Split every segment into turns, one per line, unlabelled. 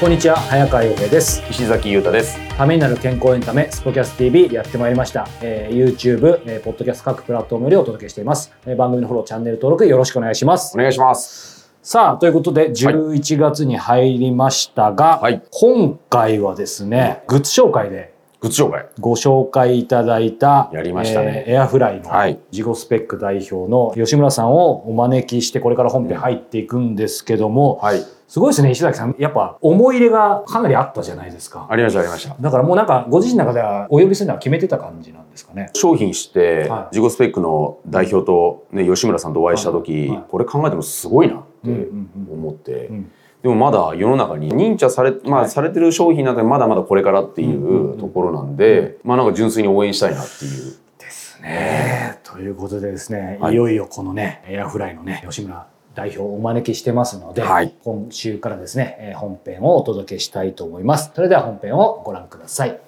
こんにちは早川洋平です
石崎裕太です。
ためになる健康エンタメスポキャス TV やってまいりました、えー、YouTube、えー、ポッドキャスト各プラットフォームよりお届けしています、えー番組のフォローチャンネル登録よろしくお願いします
お願いします。
さあということで11月に入りましたが、
はい
今回はですねグッズ紹介で
グッズ紹介。
ご紹介いただいた
やりましたね
えーエアフライの
はい
ジゴスペック代表の吉村さんをお招きしてこれから本編入っていくんですけども、
はい。
すごいですね石崎さん。やっぱ思い入れがかなりあったじゃないですか。
ありました、ありました。
だからもうなんかご自身の中ではお呼びするのは決めてた感じなんですかね。
商品して、
はい。
ジゴスペックの代表と、ね、吉村さんとお会いした時、
はい。はい。
これ考えてもすごいなって思って、
うん。
でもまだ世の中に認知され,、まあ
はい
されてる商品なんかまだまだこれからってい
う
ところなんで、まあなんか純粋に応援したいなっていう。
ですね。ということでですね、
はい。
い、よいよこのねエアフライのね吉村代表をお招きしてますので、
はい
今週からですねえー本編をお届けしたいと思います。それでは本編をご覧ください。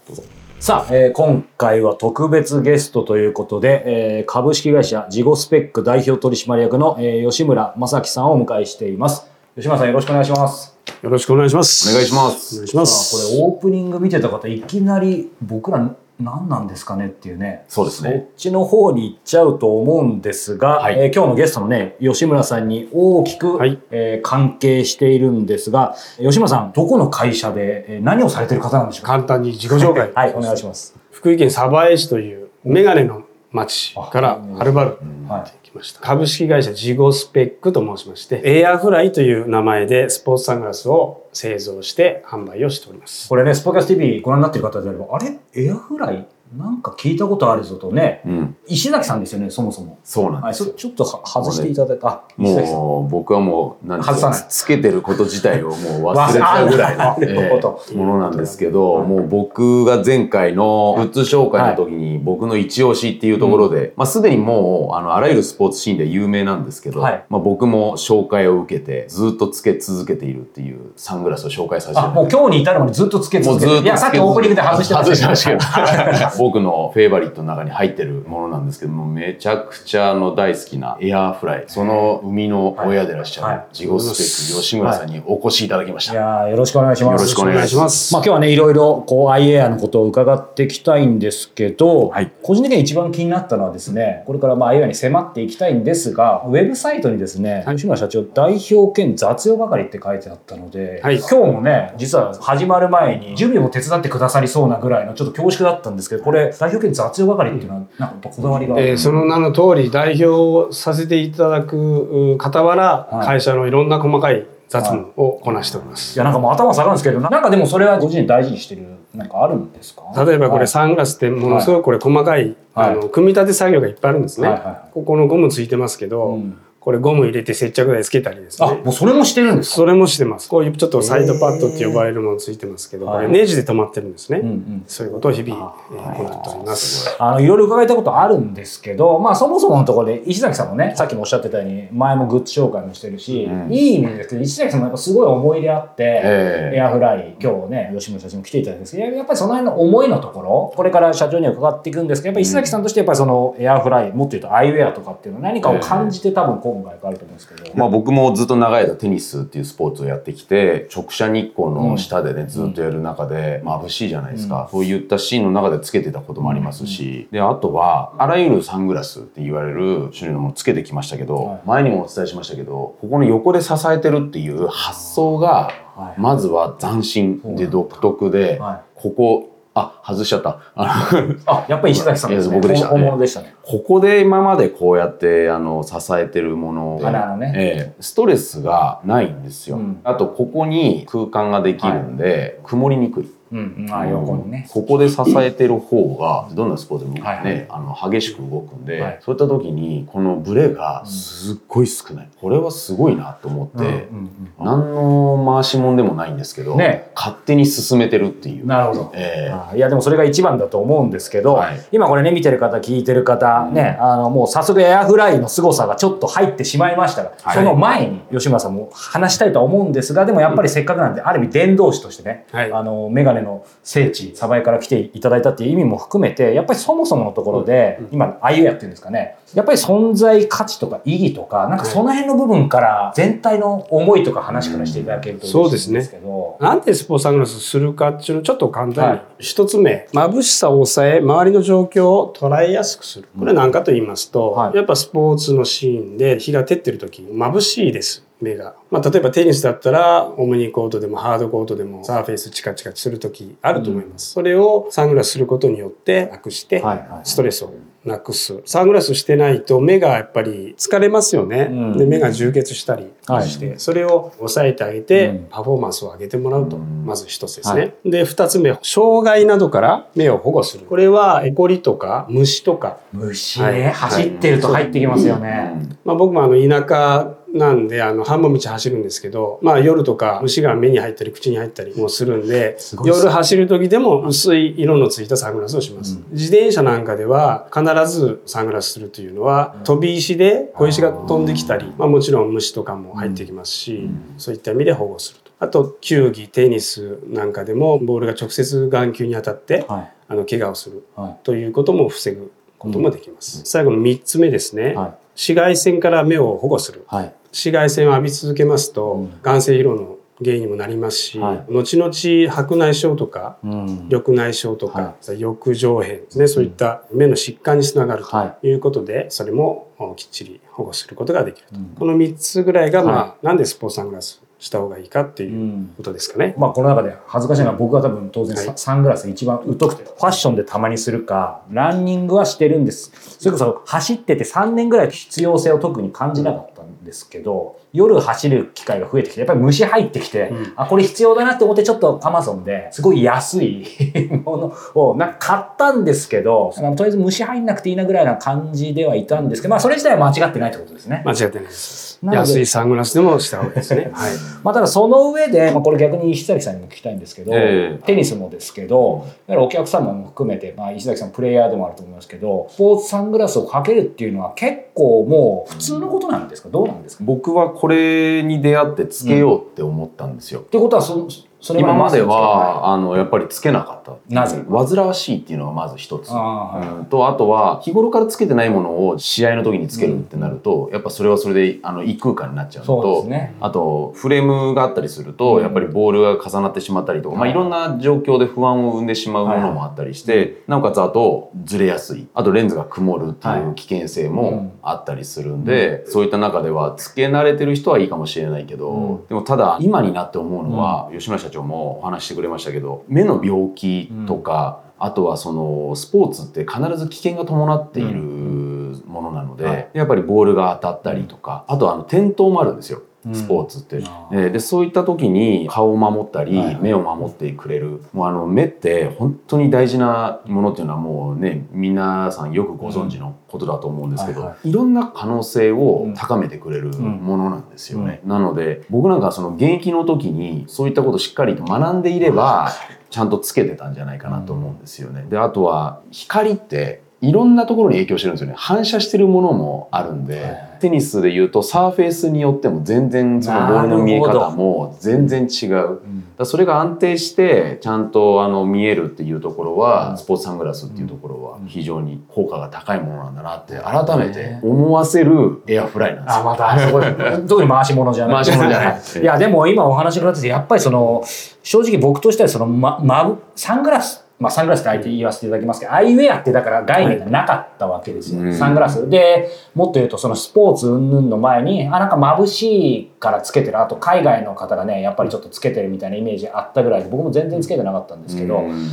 さあ、えー今回は特別ゲストということで、えー株式会社ジゴスペック代表取締役の、えー吉村正樹さんをお迎えしています。吉村さんよろしくお願いします。
よろしくお願いします。
お願いしま
お
す
願いしま
さあこ
す。
れオープニング見てた方いきなり僕ら何なんですかねっていうね。
そうですね。
そっちの方に行っちゃうと思うんですが、
はい。
えー今日のゲストのね吉村さんに大きく、
はい。
えー関係しているんですが吉村さんどこの会社で、えー何をされてる方なんでしょうか？
簡単に自己紹介。
はいお願いします。
福井県鯖江市というメガネの町からはるばる
はい。
来ました。株式会社ジゴスペックと申しまして、エアフライという名前でスポーツサングラスを製造して販売をしております。
これねスポーキャス TV ご覧になってる方であればあれ？エアフライ？なんか聞いたことあるぞとね。
うん。
石崎さんですよねそもそも。はい、
そうなんです
ちょっとは外していただいて、あ石崎さん。
もう僕はもう何
外さない。
かつけてること自体をもう忘れてたぐらい
あ
のええものなんですけど、もう僕が前回のグッズ紹介の時に僕の一押しっていうところで、まあすでにもうあのあらゆるスポーツシーンで有名なんですけど、
はい。
まあ僕も紹介を受けてずっとつけ続けているっていうサングラスを紹介させて
もう今日に至るまでずっとつけ
もうずっと
続けていやさっきオープニングで外してま
外し
した
ましたけど僕のフェイバリットの中に入ってるものなんですけどもめちゃくちゃあの大好きなエアーフライその生みの親でいらっしゃる、
はい。
ジゴスペック吉村さんにお越しいただきました、
いやーよろしくお願いします。
よろしくお願いします。
まあ今日はねいろいろこう iAir のことを伺っていきたいんですけど、
はい。
個人的に一番気になったのはですねこれからまあ iAir に迫っていきたいんですがウェブサイトにですね、吉村社長代表兼雑用係って書いてあったので、
はい。
今日もね実は始まる前に準備も手伝ってくださりそうなぐらいのちょっと恐縮だったんですけどこれ代表兼雑用係っていうのはなんかこだわりが、
えーその名の通り代表をさせていただくう傍ら、
はい。
会社のいろんな細かい雑務をこなしております。
い。やなんかもう頭下がるんですけどななんかでもそれはご自身大事にしてるなんかあるんですか？
例えばこ
はい
れサングラスってものすごくこれ細かい、
はい。
あの組み立て作業がいっぱいあるんですね。
はいはいはい。
ここのゴムついてますけど、
うん
これゴム入れて接着剤つけたりです
あ
ね。
もうそれもしてるんですか？
それもしてます。こういうちょっとサイドパッドって呼ばれるものついてますけど、ネジで止まってるんですね。そういうことを日々、えー行っております。
あのいろいろ伺いたことあるんですけど、まあ、そもそものところで石崎さんもねさっきもおっしゃってたように前もグッズ紹介もしてるし、
うん。
いい意味ですけど石崎さんもやっぱすごい思い入れあって、
ええ。
エアフライ今日ね吉村社長も来ていただいたんですけどやっぱりその辺の思いのところこれから社長には伺っていくんですけどやっぱり石崎さんとしてやっぱりそのエアフライもっと言うとアイウェアとかっていうのは何かを感じて多分今回があると思うんですけど、
まあ僕もずっと長い間テニスっていうスポーツをやってきて直射日光の下でね、ずっとやる中で眩しいじゃないですか、そういったシーンの中でつけてたこともありますし、であとはあらゆるサングラスって言われる種類のものつけてきましたけど、
はい。
前にもお伝えしましたけどここの横で支えてるっていう発想が
はい。
まずは斬新で独特で、
は
ここあ外しちゃった。あの
あやっぱり石崎さんですね。
僕でしたね。
本物でしたね。
ここで今までこうやってあの支えてるもの
あね。
ええストレスがないんですよ、
うん。
あとここに空間ができるんで、曇りにくい
うんうん、あ横にね。
ここで支えてる方がどんなスポーツでもね、
はいはい。
あの激しく動くんで、
はい。
そういった時にこのブレがすっごい少ない、これはすごいなと思って、
うんうん
何の回しもんでもないんですけど、
ね。
勝手に進めてるっていう。
なるほど。
ええ。
あいやでもそれが一番だと思うんですけど、
はい。
今これね見てる方聞いてる方、ねあのもう早速エアフライの凄さがちょっと入ってしまいましたが、
はい。
その前に吉村さんも話したいとは思うんですがでもやっぱりせっかくなんで、ある意味伝道師としてね、
はい。
あのメガネの聖地鯖江から来ていただいたっていう意味も含めてやっぱりそもそものところで、今アイウェアっていうんですかねやっぱり存在価値とか意義とかなんかその辺の部分から全体の思いとか話からしていただけると嬉しいんですけど。
なんでスポーツサングラスするかっていうのをちょっと簡単に
はい。
一つ目、眩しさを抑え、周りの状況を捉えやすくする。これ何かと言いますと、
はい
やっぱスポーツのシーンで日が照ってる時、眩しいです。目が。まあ、例えばテニスだったら、オムニコートでもハードコートでもサーフェイスチカチカする時あると思います。それをサングラスすることによってなくして、
はいはい
ストレスをなくす。サングラスしてないと目がやっぱり疲れますよね。
うん
で目が充血したりして、それを抑えてあげて、
うん
パフォーマンスを上げてもらうと、
うん
まず一つですね。
はい
で、二つ目、障害などから目を保護する。これは、エコリとか虫とか、
虫ね、
はい
走ってると入ってきますよね。
まあ僕もあの田舎なんで、あの、半分道走るんですけど、まあ夜とか虫が目に入ったり口に入ったりもするんで、夜走る時でも薄い色のついたサングラスをします。
うん
自転車なんかでは必ずサングラスするというのは、飛び石で小石が飛んできたり、まあもちろん虫とかも入ってきますし、そういった意味で保護すると。あと、球技、テニスなんかでも、ボールが直接眼球に当たって、
はい。
あの、怪我をする
は
ということも防ぐこともできます。最後の3つ目ですね。
い。はい。
紫外線から目を保護する。
はい。
紫外線を浴び続けますと、
うん。
眼性疲労の原因にもなりますし、
はい。
後々白内障とか、
うん。
緑内障とか、
は
翼状片ですね、そういった目の疾患につながる
は
ということで、それもおきっちり保護することができると。
うん。
この3つぐらいが、まあ、
は
なんでスポーツサングラスした方がいいかって
う。
いうん。ことですかね。
まあこの中で恥ずかしいのは僕は多分当然サ
はい。
サングラス一番疎くてファッションでたまにするかランニングはしてるんです。それこそ走ってて3年ぐらい必要性を特に感じなかったんですけど夜走る機会が増えてきてやっぱり虫入ってきて、
うん
あこれ必要だなって思ってちょっとアマゾンですごい安い ものをなんか買ったんですけどとりあえず虫入んなくていいなぐらいな感じではいたんですけどまあそれ自体は間違ってないってことですね。
間違ってないです。安いサングラスでもした方がいいですね。はい。
まあ、ただその上で、まあ、これ逆に石崎さんにも聞きたいんですけど、
ええ
テニスもですけど、やはりお客様も含めて、まあ、石崎さんプレイヤーでもあると思いますけど、スポーツサングラスをかけるっていうのは結構もう普通のことなんですか？どうなんですか？っ
僕はこれに出会ってつけようって思ったんですよ。
てことはそ、それ
今までは、あの、やっぱりつけなかった。
なぜ？
煩わしいっていうのがまず一つ。
あ
と、あとは、日頃からつけてないものを試合の時につけるってなると、やっぱそれはそれで、あの、異空間になっちゃうのと。あと、フレームがあったりすると、
うん
やっぱりボールが重なってしまったりとか、まあ、
はい。
いろんな状況で不安を生んでしまうものもあったりして、なおかつ、あと、ずれやすい。あと、レンズが曇るっていう危険性
うん。
もあったりするんで、そういった中では、つけ慣れてる人はいいかもしれないけど、
うん。
でも、ただ、今になって思うのは、吉村社長もお話ししてくれましたけど、目の病気とか、あとはそのスポーツって必ず危険が伴っているものなので、
はい
やっぱりボールが当たったりとか、あとはあの転倒もあるんですよ。スポーツって、
あ
えーでそういった時に顔を守ったり、
はい
目を守ってくれる。もうあの目って本当に大事なものっていうのはもうね皆さんよくご存知のことだと思うんですけど、
うんはい。
いろんな可能性を高めてくれるものなんですよね、なので僕なんかその現役の時にそういったことをしっかりと学んでいればちゃんとつけてたんじゃないかなと思うんですよね。であとは光っていろんなところに影響してるんですよね。反射してるものもあるんで、
はい。
テニスで言うとサーフェイスによっても全然そのボールの見え方も全然違う。だそれが安定してちゃんとあの見えるっていうところは、
うん。
スポーツサングラスっていうところは
うん。
非常に効果が高いものなんだなって改めて思わせるエアフライなんです
あ、
よ。
また、そこ。で、特に回し物じゃない。
回し物じゃない。
いや、でも今お話伺ってて、やっぱりその、正直僕としてはその、ま、ま、サングラス、まあ、サングラスって相手言わせていただきますけど、アイウェアってだから概念がなかったわけですよ。
うん
サングラス。で、もっと言うとそのスポーツ云々の前に、あ、なんか眩しいからつけてる。あと海外の方がね、やっぱりちょっとつけてるみたいなイメージあったぐらいで、僕も全然つけてなかったんですけど、
うん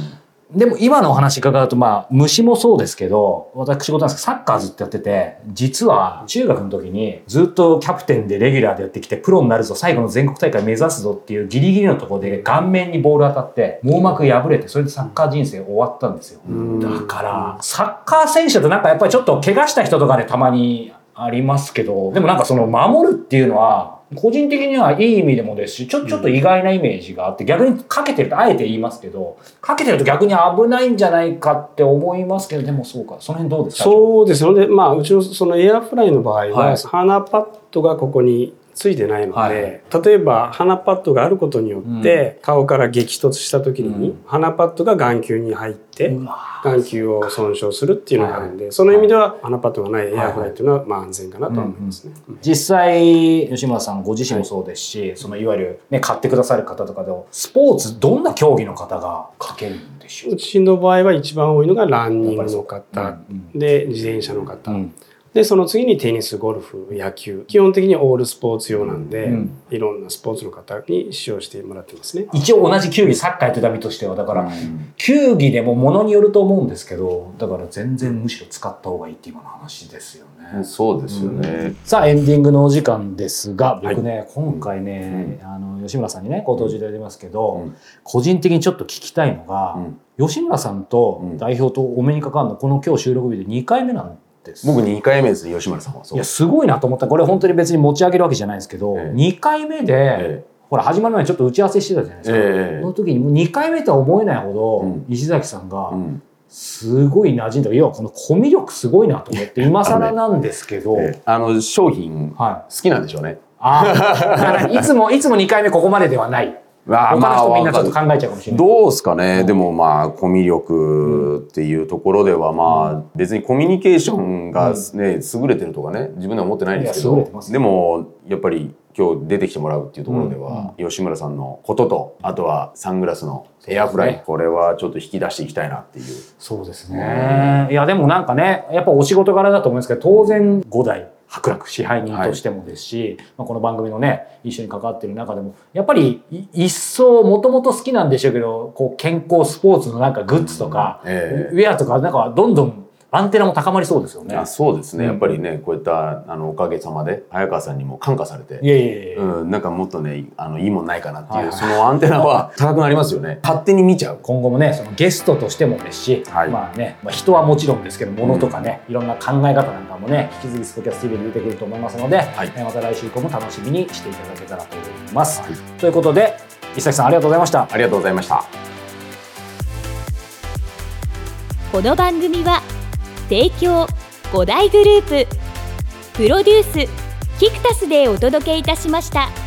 でも今のお話伺うと、まあ、虫もそうですけど、私事なんですけど、サッカーずっとやってて、実は中学の時にずっとキャプテンでレギュラーでやってきて、プロになるぞ、最後の全国大会目指すぞっていうギリギリのところで顔面にボール当たって、網膜破れて、それでサッカー人生終わったんですよ。だから、サッカー選手だとなんかやっぱりちょっと怪我した人とかでたまにありますけど、でもなんかその守るっていうのは、個人的にはいい意味でもですし、ちょ、ちょっと意外なイメージがあって、逆にかけてると、あえて言いますけど、かけてると逆に危ないんじゃないかって思いますけど、でもそうか、その辺どうですか？
そうですので、まあ、うちのそのエアフライの場合は、
はい。
鼻パッドがここについてないので、
はい。
例えば鼻パッドがあることによって、顔から激突した時に、
うん。
鼻パッドが眼球に入って、眼球を損傷するっていうのがあるんで、その意味では鼻パッドがないエアフライっていうのは、まあ安全かなとは思いますね。うん
実際、吉村さんご自身もそうですし、そのいわゆる、ね、買ってくださる方とかでも、スポーツ、どんな競技の方がかけるんでしょう？
うちの場合は一番多いのがランニングの方、
ぱりそう。
で自転車の方、
うん
でその次にテニスゴルフ野球。基本的にオールスポーツ用なんで、
うん。
いろんなスポーツの方に使用してもらってますね。
一応同じ球技、サッカーやってた身としては、だから、
うん。
球技でもものによると思うんですけど、だから全然むしろ使った方がいいっていう今の話ですよね。
そうですよね。
さあエンディングのお時間ですが僕ね、今回ね、あの吉村さんにねご登場いただいてますけど、
うん。
個人的にちょっと聞きたいのが、
うん。
吉村さんと
うん。
代表とお目にかかるのこの今日収録日で2回目なんです。
僕2回目ですね、吉村さんは。そう。
いやすごいなと思った。これ本当に別に持ち上げるわけじゃないんですけど、
ええ。
2回目で、
え
ほら始まる前にちょっと打ち合わせしてたじゃないですか、
ええ。
その時にもう2回目とは思えないほど、
うん。
石崎さんがすごい馴染んだ要はこのコミュ力すごいなと思って今更なんですけど、
ええ。あの、商品、好
はい。
きなんでしょうね。
ああ、だからいつも、いつも2回目ここまでではない。
ま
他の人みんなちょっと考えちゃうかもしれない。
どうですかね、でもまあコミュ力っていうところではまあ別にコミュニケーションがね、優れてるとかね自分では思ってないんですけどでもやっぱり今日出てきてもらうっていうところでは、吉村さんのこととあとはサングラスのエアフライ、
ね
これはちょっと引き出していきたいなっていう。
そうですね。いや、でもなんかね、やっぱお仕事柄だと思うんですけど、当然5代、伯楽支配人としてもですし、まあ、この番組のね、一緒に関わってる中でも、やっぱりい一層もともと好きなんでしょうけど、こう健康スポーツのなんかグッズとか、
ええ。
ウェアとか、なんかどんどんアンテナも高まりそうですよね。
あそうですね、
うん。
やっぱりねこういったあのおかげさまで早川さんにも感化されて。
いやいやいや、
うん、なんかもっとねあのいいもんないかなっていう、
はいはい。
そのアンテナは高くなりますよね。勝手に見ちゃう。
今後もねそのゲストとしてもですし、
はい。
まあね、まあ、人はもちろんですけど物とかね、いろんな考え方なんかもね引き続きスポキャス TV に出てくると思いますので、
はい。
えーまた来週以降も楽しみにしていただけたらと思います。
はい。
ということで石崎さんありがとうございました。
ありがとうございました。
この番組は提供5大グループプロデュースキクタスでお届けいたしました。